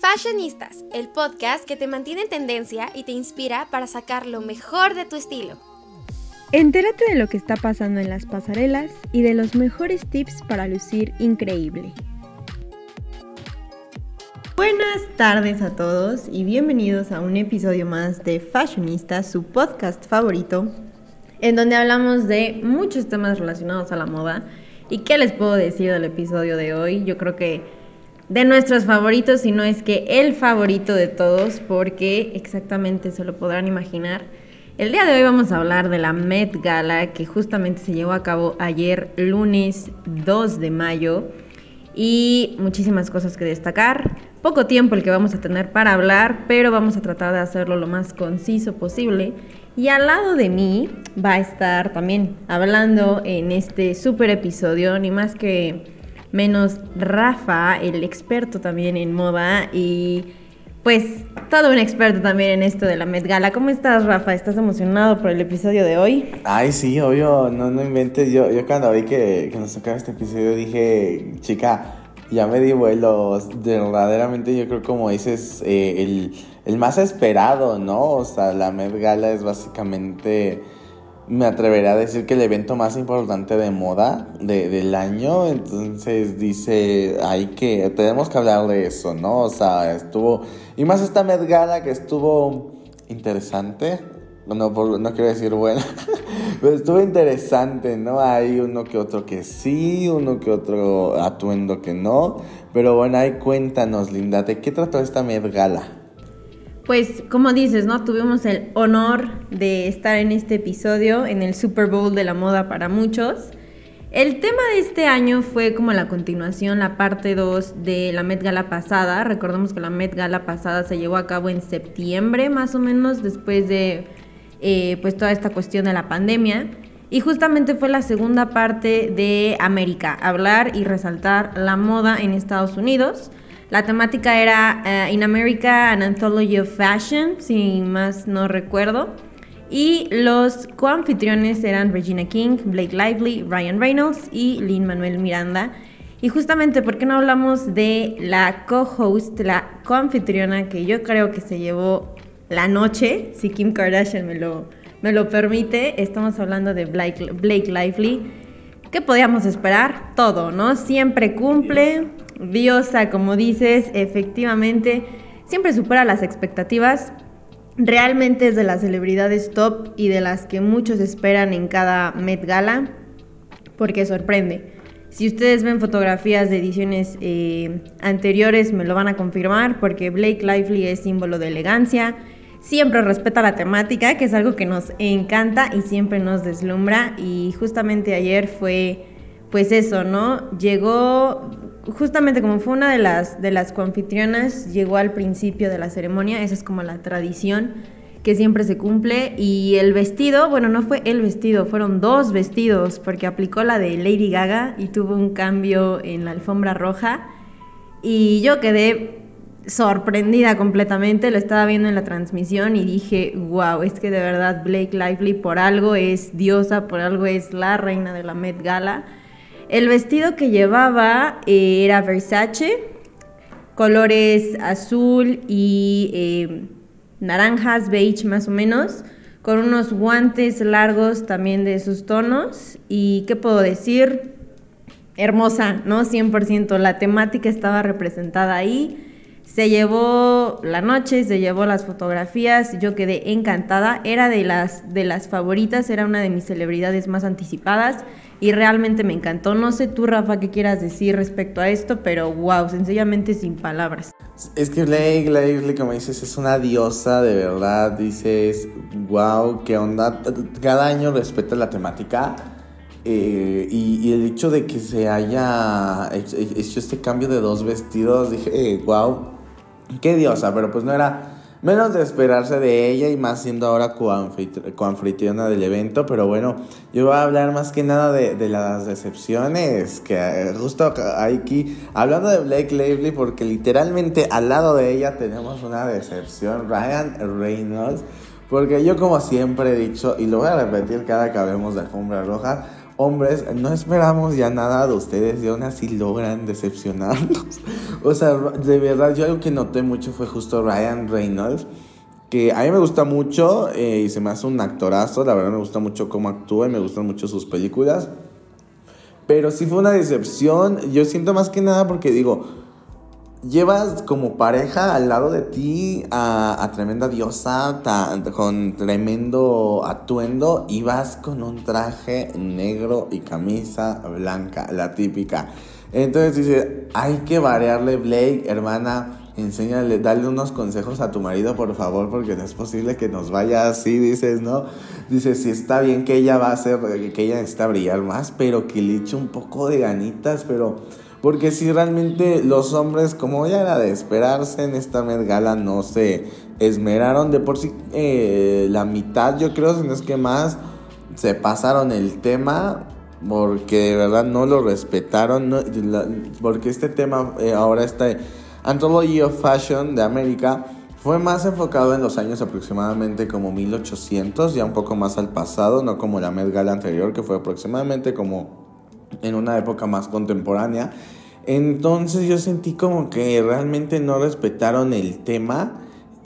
Fashionistas, el podcast que te mantiene en tendencia y te inspira para sacar lo mejor de tu estilo. Entérate de lo que está pasando en las pasarelas y de los mejores tips para lucir increíble. Buenas tardes a todos y bienvenidos a un episodio más de Fashionistas, su podcast favorito, en donde hablamos de muchos temas relacionados a la moda. ¿Y qué les puedo decir del episodio de hoy? Yo creo que de nuestros favoritos, si no es que el favorito de todos, porque exactamente se lo podrán imaginar. El día de hoy vamos a hablar de la Met Gala que justamente se llevó a cabo ayer, lunes 2 de mayo, y muchísimas cosas que destacar. Poco tiempo el que vamos a tener para hablar, pero vamos a tratar de hacerlo lo más conciso posible. Y al lado de mí va a estar también hablando en este super episodio, ni más que menos Rafa, el experto también en moda y pues todo un experto también en esto de la Met Gala. ¿Cómo estás, Rafa? ¿Estás emocionado por el episodio de hoy? Ay, sí, obvio, no, no inventes. Yo, yo cuando vi que, nos tocaba este episodio dije, chica, ya me di vuelos. Verdaderamente yo creo como dices, eh, el, el más esperado, ¿no? O sea, la Met Gala es básicamente me atrevería a decir que el evento más importante de moda del año. Entonces dice, hay que, tenemos que hablar de eso, ¿no? O sea, estuvo, y más esta Met que estuvo interesante. No, no quiero decir bueno, pero estuvo interesante, ¿no? Hay uno que otro que sí, uno que otro atuendo que no. Pero bueno, ahí cuéntanos, Linda, ¿de qué trató esta Met Gala? Pues como dices, ¿no? Tuvimos el honor de estar en este episodio, en el Super Bowl de la moda para muchos. El tema de este año fue como la continuación, la parte 2 de la Met Gala pasada. Recordemos que la Met Gala pasada se llevó a cabo en septiembre, más o menos, después de eh, pues toda esta cuestión de la pandemia. Y justamente fue la segunda parte de América, hablar y resaltar la moda en Estados Unidos. La temática era eh, In America, an Anthology of Fashion, si más no recuerdo. Y los coanfitriones eran Regina King, Blake Lively, Ryan Reynolds y Lin Manuel Miranda. Y justamente, ¿por qué no hablamos de la co-host, la coanfitriona que yo creo que se llevó la noche, si Kim Kardashian me lo, me lo permite? Estamos hablando de Blake, Blake Lively. ¿Qué podíamos esperar? Todo, ¿no? Siempre cumple, diosa, como dices, efectivamente, siempre supera las expectativas. Realmente es de las celebridades top y de las que muchos esperan en cada Met Gala, porque sorprende. Si ustedes ven fotografías de ediciones eh, anteriores, me lo van a confirmar, porque Blake Lively es símbolo de elegancia, siempre respeta la temática, que es algo que nos encanta y siempre nos deslumbra. Y justamente ayer fue, pues eso, ¿no? Llegó justamente como fue una de las, de las coanfitrionas, llegó al principio de la ceremonia, esa es como la tradición que siempre se cumple. Y el vestido, bueno, no fue el vestido, fueron dos vestidos, porque aplicó la de Lady Gaga y tuvo un cambio en la alfombra roja. Y yo quedé sorprendida completamente, lo estaba viendo en la transmisión y dije, wow, es que de verdad Blake Lively por algo es diosa, por algo es la reina de la Met Gala. El vestido que llevaba eh, era Versace, colores azul y eh, naranjas, beige más o menos, con unos guantes largos también de esos tonos. ¿Y qué puedo decir? Hermosa, ¿no? 100%. La temática estaba representada ahí. Se llevó la noche, se llevó las fotografías, yo quedé encantada, era de las, de las favoritas, era una de mis celebridades más anticipadas y realmente me encantó. No sé tú, Rafa, qué quieras decir respecto a esto, pero wow, sencillamente sin palabras. Es que Blake Lively, como dices, es una diosa, de verdad. Dices, wow, qué onda. Cada año respeta la temática. Eh, y, el hecho de que se haya hecho este cambio de dos vestidos, dije, wow, qué diosa, pero pues no era menos de esperarse de ella y más siendo ahora coanfitriona del evento, pero bueno, yo voy a hablar más que nada de, las decepciones, que eh, justo aquí, hablando de Blake Lively, porque literalmente al lado de ella tenemos una decepción, Ryan Reynolds, porque yo como siempre he dicho, y lo voy a repetir cada que hablemos de alfombra roja, hombres, no esperamos ya nada de ustedes y aún así logran decepcionarnos. o sea, de verdad, yo algo que noté mucho fue justo Ryan Reynolds que a mí me gusta mucho eh, y se me hace un actorazo, la verdad me gusta mucho cómo actúa y me gustan mucho sus películas. Pero sí fue una decepción, yo siento más que nada porque digo, llevas como pareja al lado de ti a, tremenda diosa con tremendo atuendo y vas con un traje negro y camisa blanca, la típica. Entonces dice, hay que variarle Blake, hermana enséñale, dale unos consejos a tu marido, por favor, porque no es posible que nos vaya así, dices, ¿no? Dices, sí está bien que ella va a hacer, que ella necesita brillar más, pero que le eche un poco de ganitas, pero... Porque si realmente los hombres, como ya era de esperarse en esta Met Gala, no se esmeraron de por sí eh, la mitad, yo creo, si no es que más, se pasaron el tema porque de verdad no lo respetaron, porque este tema eh, ahora está Anthology of Fashion de América fue más enfocado en los años aproximadamente como 1800, ya un poco más al pasado, no como la Met Gala anterior, que fue aproximadamente como en una época más contemporánea. Entonces yo sentí como que realmente no respetaron el tema.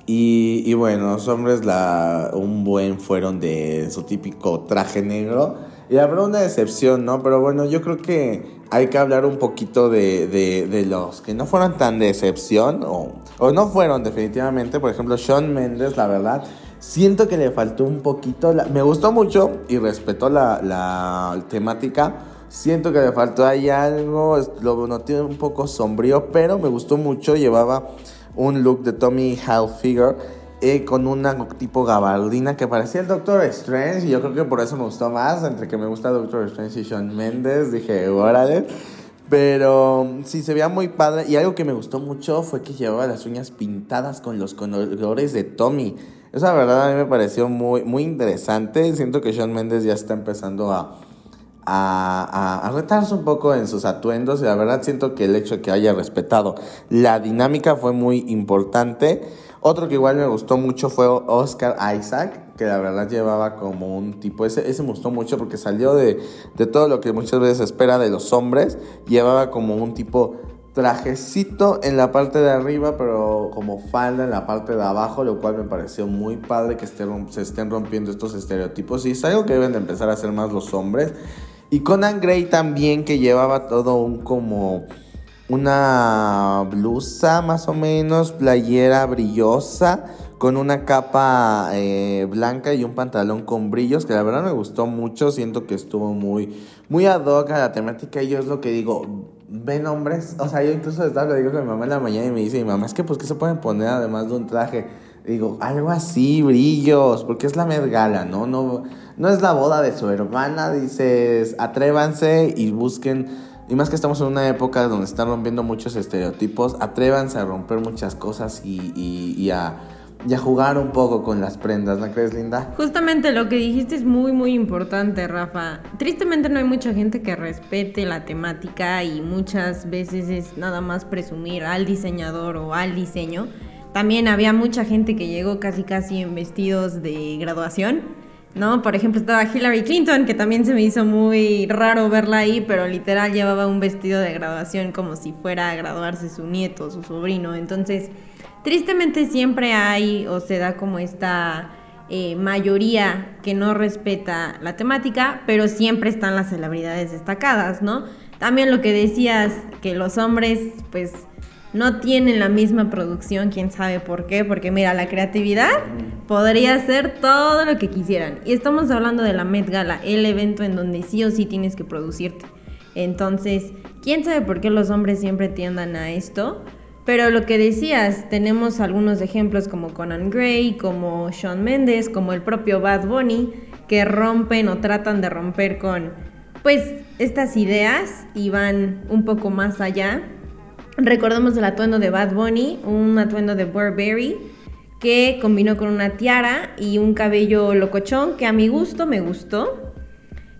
Y, y bueno, los hombres la, un buen fueron de su típico traje negro. Y habrá una excepción, ¿no? Pero bueno, yo creo que hay que hablar un poquito de, de, los que no fueron tan de excepción o, o, no fueron definitivamente. Por ejemplo, Sean Mendes, la verdad, siento que le faltó un poquito. me gustó mucho y respetó la, la, temática. Siento que le faltó ahí algo, lo noté un poco sombrío, pero me gustó mucho. Llevaba un look de Tommy Hilfiger eh, con una tipo gabardina que parecía el Doctor Strange. Y yo creo que por eso me gustó más. Entre que me gusta Doctor Strange y Sean Mendes, dije, órale. Pero sí, se veía muy padre. Y algo que me gustó mucho fue que llevaba las uñas pintadas con los colores de Tommy. Esa verdad a mí me pareció muy, muy interesante. Siento que Sean Mendes ya está empezando a, a, a, retarse un poco en sus atuendos. Y la verdad siento que el hecho de que haya respetado la dinámica fue muy importante. Otro que igual me gustó mucho fue Oscar Isaac, que la verdad llevaba como un tipo, ese, ese me gustó mucho porque salió de, de todo lo que muchas veces espera de los hombres, llevaba como un tipo trajecito en la parte de arriba, pero como falda en la parte de abajo, lo cual me pareció muy padre que se estén rompiendo estos estereotipos y es algo que deben de empezar a hacer más los hombres. Y Conan Gray también que llevaba todo un como una blusa más o menos, playera brillosa, con una capa eh, blanca y un pantalón con brillos, que la verdad me gustó mucho, siento que estuvo muy, muy ad hoc a la temática. Y yo es lo que digo, ven hombres, o sea, yo incluso estaba le digo con mi mamá en la mañana y me dice, mi mamá, es que pues, ¿qué se pueden poner además de un traje? Digo, algo así, brillos, porque es la Gala, ¿no? No, no es la boda de su hermana, dices, atrévanse y busquen y más que estamos en una época donde están rompiendo muchos estereotipos, atrévanse a romper muchas cosas y, y, a, y, a, jugar un poco con las prendas, ¿no crees, Linda? Justamente lo que dijiste es muy, muy importante, Rafa. Tristemente no hay mucha gente que respete la temática y muchas veces es nada más presumir al diseñador o al diseño. También había mucha gente que llegó casi casi en vestidos de graduación ¿no? Por ejemplo, estaba Hillary Clinton, que también se me hizo muy raro verla ahí, pero literal llevaba un vestido de graduación como si fuera a graduarse su nieto, su sobrino. Entonces, tristemente siempre hay o se da como esta eh, mayoría que no respeta la temática, pero siempre están las celebridades destacadas, ¿no? También lo que decías, que los hombres, pues no tienen la misma producción, quién sabe por qué, porque mira, la creatividad podría ser todo lo que quisieran. Y estamos hablando de la Met Gala, el evento en donde sí o sí tienes que producirte. Entonces, quién sabe por qué los hombres siempre tiendan a esto. Pero lo que decías, tenemos algunos ejemplos como Conan Gray, como Sean Mendes, como el propio Bad Bunny, que rompen o tratan de romper con pues estas ideas y van un poco más allá Recordemos el atuendo de Bad Bunny, un atuendo de Burberry que combinó con una tiara y un cabello locochón que a mi gusto me gustó.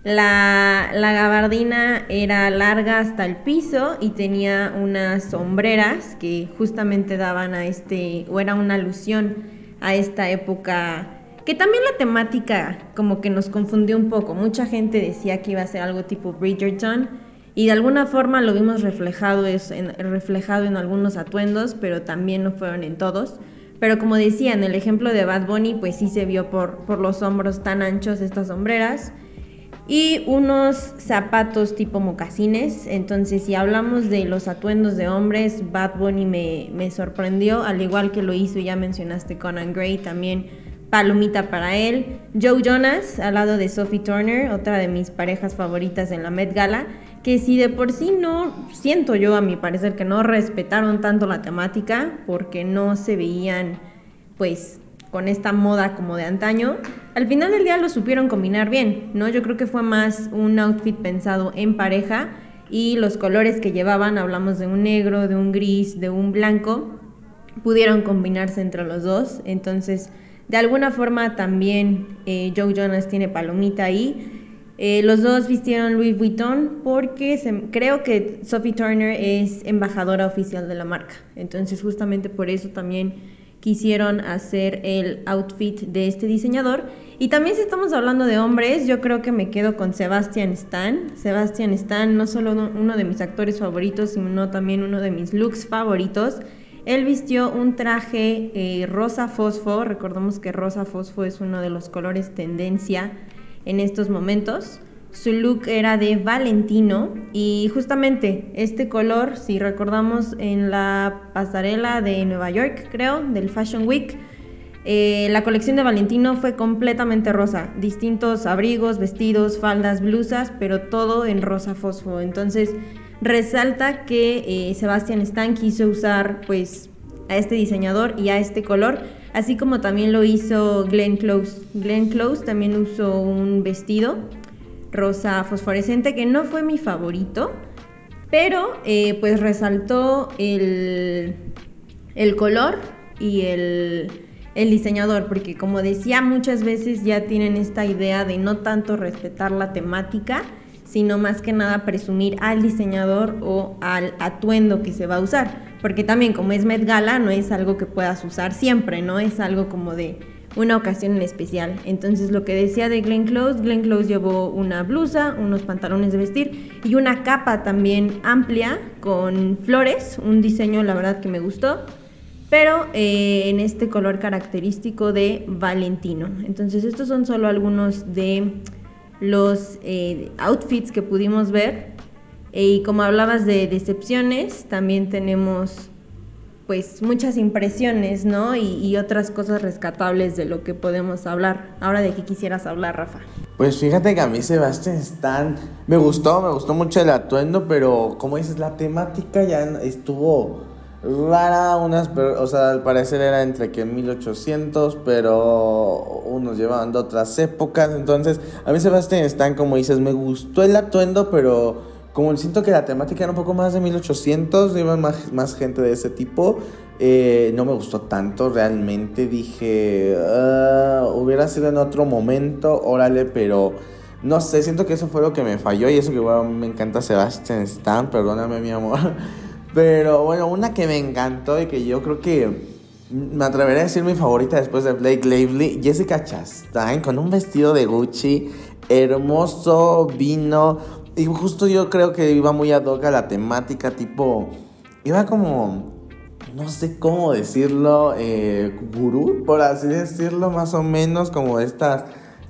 La, la, gabardina era larga hasta el piso y tenía unas sombreras que justamente daban a este, o era una alusión a esta época Que también la temática como que nos confundió un poco. Mucha gente decía que iba a ser algo tipo Bridgerton y de alguna forma lo vimos reflejado, en, reflejado en algunos atuendos, pero también no fueron en todos. Pero como decía, en el ejemplo de Bad Bunny, pues sí se vio por, por los hombros tan anchos estas sombreras y unos zapatos tipo mocasines. Entonces, si hablamos de los atuendos de hombres, Bad Bunny me, me sorprendió, al igual que lo hizo, ya mencionaste Conan Gray, también palomita para él. Joe Jonas, al lado de Sophie Turner, otra de mis parejas favoritas en la Met Gala, que si de por sí no, siento yo a mi parecer que no respetaron tanto la temática, porque no se veían, pues, con esta moda como de antaño, al final del día lo supieron combinar bien, ¿no? Yo creo que fue más un outfit pensado en pareja y los colores que llevaban, hablamos de un negro, de un gris, de un blanco, pudieron combinarse entre los dos, entonces de alguna forma también eh, Joe Jonas tiene palomita ahí. Eh, los dos vistieron Louis Vuitton porque creo que Sophie Turner es embajadora oficial de la marca. Entonces justamente por eso también quisieron hacer el outfit de este diseñador. Y también si estamos hablando de hombres, yo creo que me quedo con Sebastian Stan. Sebastian Stan, no solo uno de mis actores favoritos, sino también uno de mis looks favoritos. Él vistió un traje eh, rosa fosfo, recordemos que rosa fosfo es uno de los colores tendencia en estos momentos. Su look era de Valentino y justamente este color, si recordamos en la pasarela de Nueva York, creo, del Fashion Week, eh, la colección de Valentino fue completamente rosa, distintos abrigos, vestidos, faldas, blusas, pero todo en rosa fosfo. Entonces resalta que eh, Sebastian Stan quiso usar pues a este diseñador y a este color, así como también lo hizo Glenn Close. Glenn Close también usó un vestido rosa fosforescente que no fue mi favorito, pero eh, pues resaltó el, el color y el, el diseñador, porque como decía, muchas veces ya tienen esta idea de no tanto respetar la temática, sino más que nada presumir al diseñador o al atuendo que se va a usar. Porque también como es Met Gala, no es algo que puedas usar siempre, ¿no? Es algo como de una ocasión en especial. Entonces lo que decía de Glenn Close, Glenn Close llevó una blusa, unos pantalones de vestir y una capa también amplia con flores, un diseño la verdad que me gustó, pero eh, en este color característico de Valentino. Entonces estos son solo algunos de los eh, outfits que pudimos ver. y como hablabas de decepciones, también tenemos pues muchas impresiones, ¿no? Y, otras cosas rescatables de lo que podemos hablar. Ahora de qué quisieras hablar, Rafa. Pues fíjate que a mí Sebastián Stan me gustó, me gustó mucho el atuendo, pero como dices, la temática ya estuvo rara, unas, o sea, al parecer era entre que 1800, pero unos llevaban de otras épocas, entonces a mí Sebastián Stan, como dices, me gustó el atuendo, pero como siento que la temática era un poco más de 1800, iba más, más gente de ese tipo, eh, no me gustó tanto realmente. Dije, ah, hubiera sido en otro momento, órale, pero no sé, siento que eso fue lo que me falló y eso que bueno, me encanta Sebastian Stan, perdóname mi amor. Pero bueno, una que me encantó y que yo creo que me atrevería a decir mi favorita después de Blake Lively, Jessica Chastain, con un vestido de Gucci hermoso, vino y justo yo creo que iba muy ad hoc la temática, tipo, iba como, no sé cómo decirlo, eh, gurú, por así decirlo, más o menos, como estas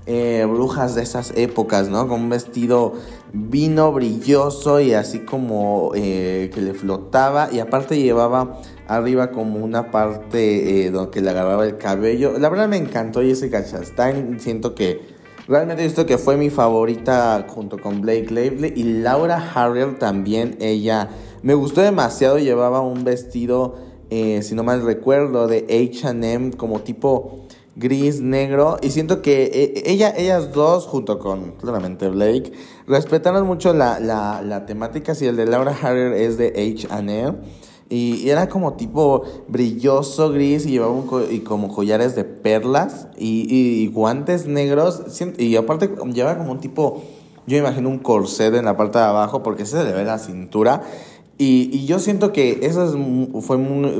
eh, brujas de esas épocas, ¿no? Con un vestido vino brilloso y así como eh, que le flotaba y aparte llevaba arriba como una parte donde que le agarraba el cabello. La verdad me encantó Jessica Chastain, siento que Realmente esto que fue mi favorita junto con Blake Lively y Laura Harrier también. Ella me gustó demasiado. Llevaba un vestido, eh, si no mal recuerdo, de HM como tipo gris, negro. Y siento que eh, ella, ellas dos, junto con claramente Blake, respetaron mucho la, la, la temática. Si el de Laura Harrier es de HM. Y, era como tipo brilloso gris y llevaba y como collares de perlas y, guantes negros. Y aparte llevaba como un tipo, yo imagino un corset en la parte de abajo porque se le ve la cintura. Y, yo siento que esos fue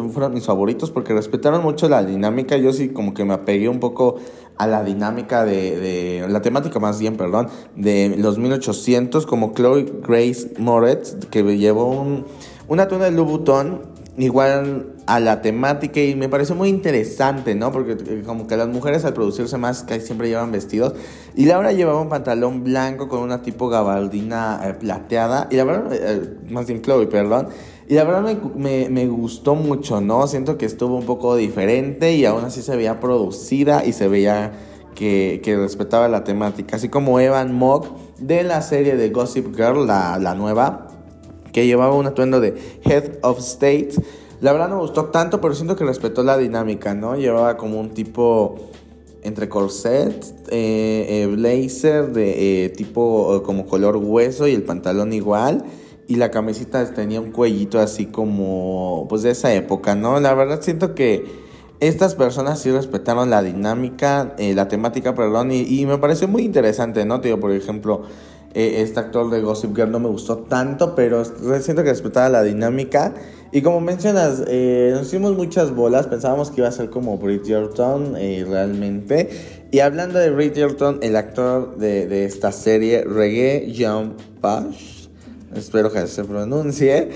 fueron mis favoritos porque respetaron mucho la dinámica. Yo sí como que me apegué un poco a la dinámica de, de la temática más bien, perdón, de los 1800 como Chloe Grace Moretz que llevó un, una tuna de Louboutin igual a la temática y me pareció muy interesante, ¿no? Porque eh, como que las mujeres al producirse más siempre llevan vestidos y Laura llevaba un pantalón blanco con una tipo gabardina eh, plateada y la verdad, eh, más bien Chloe, perdón. Y la verdad me, me, gustó mucho, ¿no? Siento que estuvo un poco diferente y aún así se veía producida y se veía que, que respetaba la temática. Así como Evan Mock de la serie de Gossip Girl, la, la nueva, que llevaba un atuendo de Head of State. La verdad no me gustó tanto, pero siento que respetó la dinámica, ¿no? Llevaba como un tipo entre corset, eh, eh, blazer de eh, tipo como color hueso y el pantalón igual. Y la camisita tenía un cuellito así como, pues de esa época, ¿no? La verdad siento que estas personas sí respetaron la dinámica, la temática, perdón, y, y, me pareció muy interesante, ¿no? Tío, por ejemplo, eh, este actor de Gossip Girl no me gustó tanto, pero siento que respetaba la dinámica. Y como mencionas, eh, nos hicimos muchas bolas, pensábamos que iba a ser como Bridgerton eh, realmente. Y hablando de Bridgerton, el actor de, esta serie, Reggae Jean Pash, espero que se pronuncie.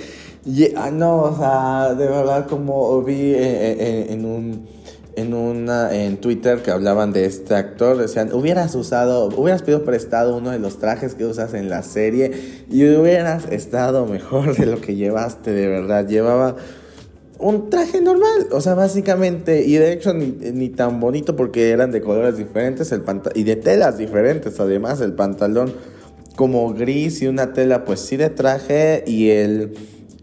ah, no, o sea, de verdad como vi en un en una en Twitter que hablaban de este actor, decían, hubieras usado, hubieras pedido prestado uno de los trajes que usas en la serie y hubieras estado mejor de lo que llevaste, de verdad. Llevaba un traje normal, o sea, básicamente, y de hecho ni, tan bonito porque eran de colores diferentes el y de telas diferentes, además el pantalón como gris y una tela pues sí de traje y el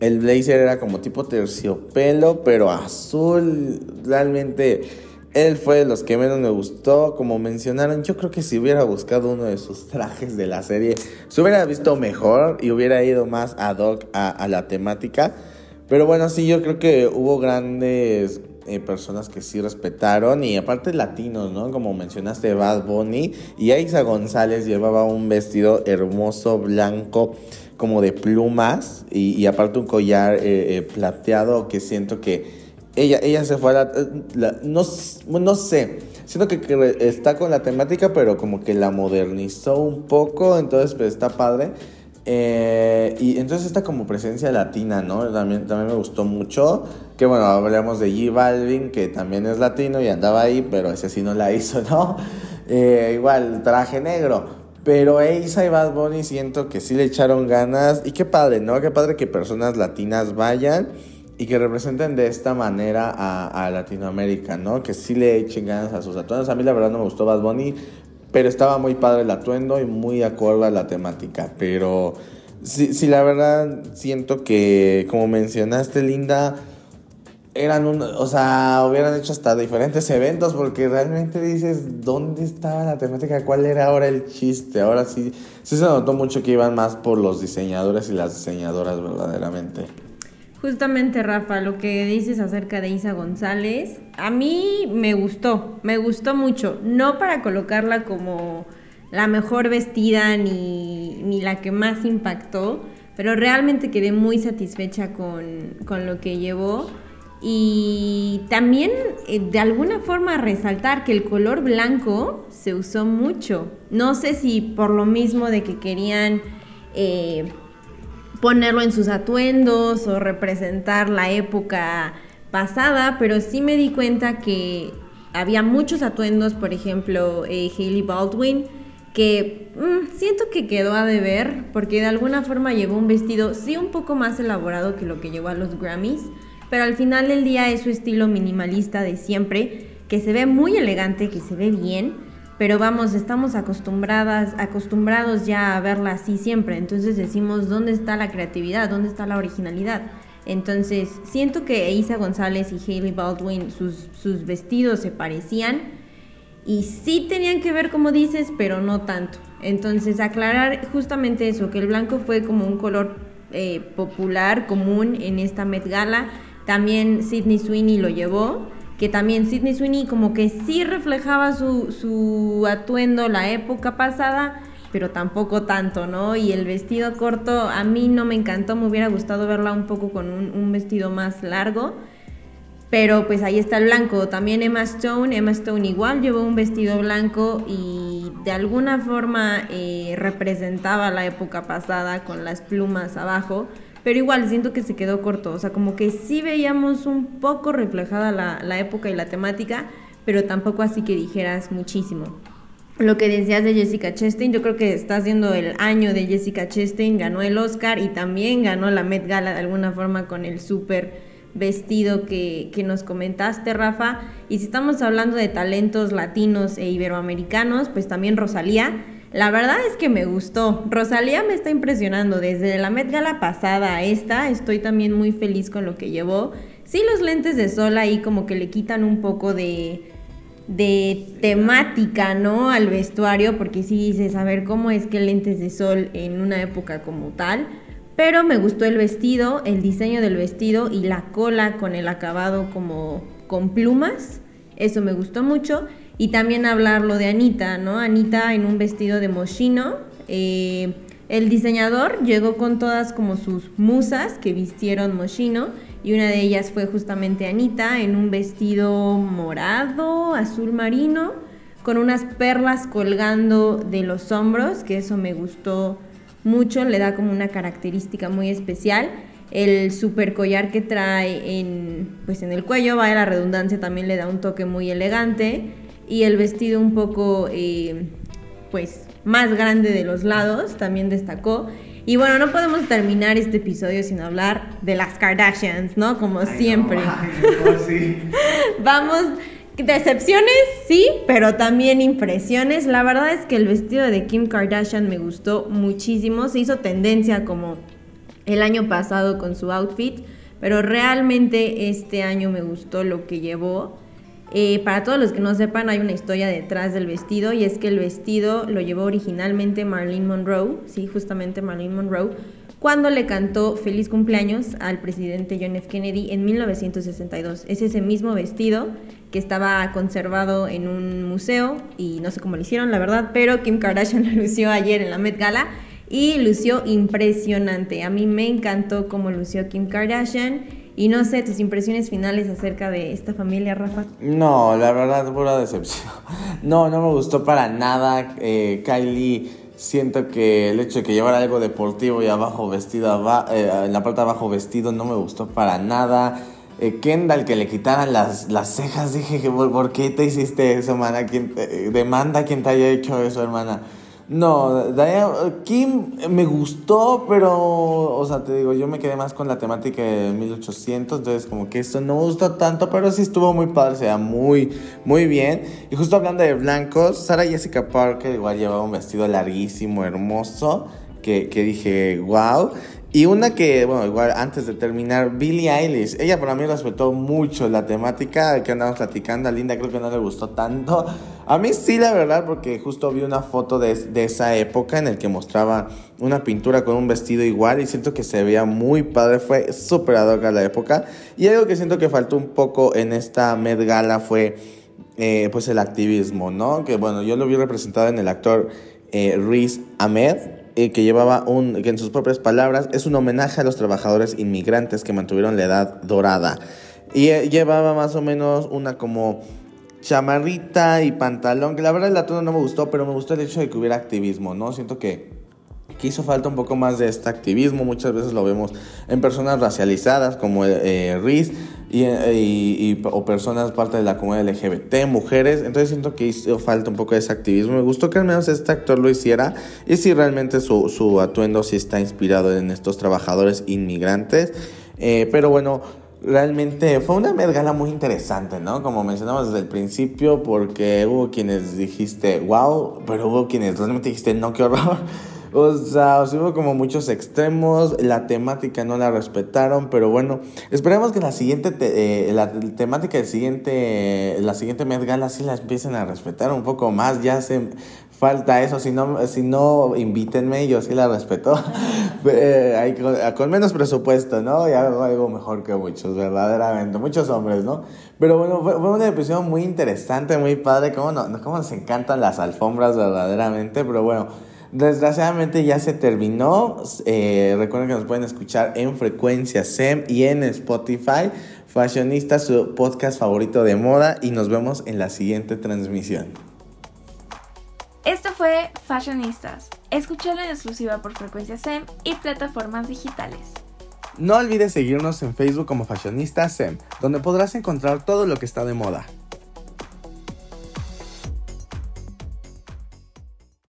el blazer era como tipo terciopelo, pero azul. Realmente él fue de los que menos me gustó. Como mencionaron, yo creo que si hubiera buscado uno de sus trajes de la serie, se hubiera visto mejor y hubiera ido más ad hoc a, la temática. Pero bueno, sí, yo creo que hubo grandes eh, personas que sí respetaron y aparte latinos, ¿no? Como mencionaste, Bad Bunny y Aiza González llevaba un vestido hermoso, blanco como de plumas y, aparte un collar eh, eh, plateado que siento que ella, ella se fue a la, no, no sé, siento que, está con la temática pero como que la modernizó un poco, entonces pues está padre. Eh, y entonces esta como presencia latina, ¿no? También, también me gustó mucho. Que bueno, hablamos de G Balvin, que también es latino y andaba ahí, pero ese sí no la hizo, ¿no? igual, traje negro. Pero Eisa y Bad Bunny siento que sí le echaron ganas. Y qué padre, ¿no? Qué padre que personas latinas vayan y que representen de esta manera a, Latinoamérica, ¿no? Que sí le echen ganas a sus atuendos. A mí la verdad no me gustó Bad Bunny, pero estaba muy padre el atuendo y muy acorde a la temática. Pero sí, sí la verdad siento que, como mencionaste, Linda eran un, o sea, hubieran hecho hasta diferentes eventos porque realmente dices, ¿dónde estaba la temática? ¿Cuál era ahora el chiste? Ahora sí, sí se notó mucho que iban más por los diseñadores y las diseñadoras verdaderamente. Justamente, Rafa, lo que dices acerca de Isa González, a mí me gustó, me gustó mucho, no para colocarla como la mejor vestida ni, ni la que más impactó, pero realmente quedé muy satisfecha con, con lo que llevó y también eh, de alguna forma resaltar que el color blanco se usó mucho. No sé si por lo mismo de que querían eh, ponerlo en sus atuendos o representar la época pasada, pero sí me di cuenta que había muchos atuendos, por ejemplo, eh, Hailey Baldwin, que mm, siento que quedó a deber, porque de alguna forma llevó un vestido sí un poco más elaborado que lo que llevó a los Grammys, pero al final del día es su estilo minimalista de siempre, que se ve muy elegante, que se ve bien, pero vamos, estamos acostumbradas, acostumbrados ya a verla así siempre, entonces decimos, ¿dónde está la creatividad? ¿Dónde está la originalidad? Entonces, siento que Isa González y Hailey Baldwin, sus, sus vestidos se parecían y sí tenían que ver, como dices, pero no tanto. Entonces, aclarar justamente eso, que el blanco fue como un color eh, popular, común en esta Met Gala, también Sidney Sweeney lo llevó, que también Sidney Sweeney como que sí reflejaba su, su atuendo la época pasada, pero tampoco tanto, ¿no? Y el vestido corto a mí no me encantó, me hubiera gustado verla un poco con un, vestido más largo. Pero pues ahí está el blanco. También Emma Stone, Emma Stone igual llevó un vestido blanco y de alguna forma eh, representaba la época pasada con las plumas abajo. Pero igual siento que se quedó corto. O sea, como que sí veíamos un poco reflejada la, la época y la temática, pero tampoco así que dijeras muchísimo lo que decías de Jessica Chastain, yo creo que está siendo el año de Jessica Chastain, ganó el Oscar y también ganó la Met Gala de alguna forma con el súper vestido que, que, nos comentaste, Rafa. Y si estamos hablando de talentos latinos e iberoamericanos, pues también Rosalía. La verdad es que me gustó. Rosalía me está impresionando. Desde la Met Gala pasada a esta, estoy también muy feliz con lo que llevó. Sí, los lentes de sol ahí como que le quitan un poco de de temática, ¿no? Al vestuario, porque sí dices, a ver, ¿cómo es que lentes de sol en una época como tal? Pero me gustó el vestido, el diseño del vestido y la cola con el acabado como con plumas. Eso me gustó mucho. Y también hablarlo de Anita, ¿no? Anita en un vestido de moschino. Eh, el diseñador llegó con todas como sus musas que vistieron moschino y una de ellas fue justamente Anita en un vestido morado, azul marino, con unas perlas colgando de los hombros, que eso me gustó mucho, le da como una característica muy especial. El super collar que trae en, pues en el cuello, vaya la redundancia, también le da un toque muy elegante. Y el vestido un poco, eh, pues, más grande de los lados, también destacó. Y bueno, no podemos terminar este episodio sin hablar de las Kardashians, ¿no? Como siempre. Vamos, decepciones, sí, pero también impresiones. La verdad es que el vestido de Kim Kardashian me gustó muchísimo. Se hizo tendencia como el año pasado con su outfit, pero realmente este año me gustó lo que llevó. Eh, para todos los que no sepan, hay una historia detrás del vestido y es que el vestido lo llevó originalmente Marilyn Monroe, sí, justamente Marilyn Monroe, cuando le cantó feliz cumpleaños al presidente John F. Kennedy en 1962. Es ese mismo vestido que estaba conservado en un museo y no sé cómo lo hicieron, la verdad, pero Kim Kardashian lo lució ayer en la Met Gala y lució impresionante. A mí me encantó cómo lució Kim Kardashian y no sé, tus impresiones finales acerca de esta familia, Rafa. No, la verdad, pura decepción. No, no me gustó para nada. Eh, Kylie, siento que el hecho de que llevara algo deportivo y abajo vestido, eh, en la parte de abajo vestido, no me gustó para nada. Eh, Kendall, que le quitaran las, las cejas, dije, ¿por, qué te hiciste eso, hermana? ¿Quién, demanda a quien te haya hecho eso, hermana. No, Kim me gustó, pero, o sea, te digo, yo me quedé más con la temática de 1800, entonces como que esto no me gustó tanto, pero sí estuvo muy padre, o sea, muy, muy bien. Y justo hablando de blancos, Sara Jessica Parker igual llevaba un vestido larguísimo, hermoso, que, que dije, wow. Y una que, bueno, igual antes de terminar, Billie Eilish. Ella para mí respetó mucho la temática que andamos platicando. A Linda creo que no le gustó tanto. A mí sí, la verdad, porque justo vi una foto de, de esa época en el que mostraba una pintura con un vestido igual y siento que se veía muy padre. Fue súper ad la época. Y algo que siento que faltó un poco en esta Met Gala fue eh, pues el activismo, ¿no? Que bueno, yo lo vi representado en el actor eh, Riz Ahmed eh, que llevaba un, que en sus propias palabras, es un homenaje a los trabajadores inmigrantes que mantuvieron la edad dorada. Y eh, llevaba más o menos una como chamarrita y pantalón, que la verdad el atono no me gustó, pero me gustó el hecho de que hubiera activismo, ¿no? Siento que, que hizo falta un poco más de este activismo, muchas veces lo vemos en personas racializadas como eh, Riz, y, o personas parte de la comunidad LGBT, mujeres. Entonces siento que hizo falta un poco de ese activismo. Me gustó que al menos este actor lo hiciera y si realmente su, su atuendo sí está inspirado en estos trabajadores inmigrantes. Eh, pero bueno, realmente fue una mergala muy interesante, ¿no? Como mencionamos desde el principio, porque hubo quienes dijiste, wow, pero hubo quienes realmente dijiste, no, qué horror. O sea, hubo como muchos extremos, la temática no la respetaron, pero bueno, esperemos que la siguiente, eh, la temática del siguiente, la siguiente Met Gala sí la empiecen a respetar un poco más, ya hace falta eso, si no, si no invítenme, yo sí la respeto, eh, con, menos presupuesto, ¿no? Y algo mejor que muchos, verdaderamente, muchos hombres, ¿no? Pero bueno, fue, una episodio muy interesante, muy padre, cómo, no, cómo nos encantan las alfombras verdaderamente, pero bueno. Desgraciadamente ya se terminó. Eh, recuerden que nos pueden escuchar en Frecuencia SEM y en Spotify. Fashionista, su podcast favorito de moda. Y nos vemos en la siguiente transmisión. Esto fue Fashionistas. Escúchalo en exclusiva por Frecuencia SEM y plataformas digitales. No olvides seguirnos en Facebook como Fashionista SEM, donde podrás encontrar todo lo que está de moda.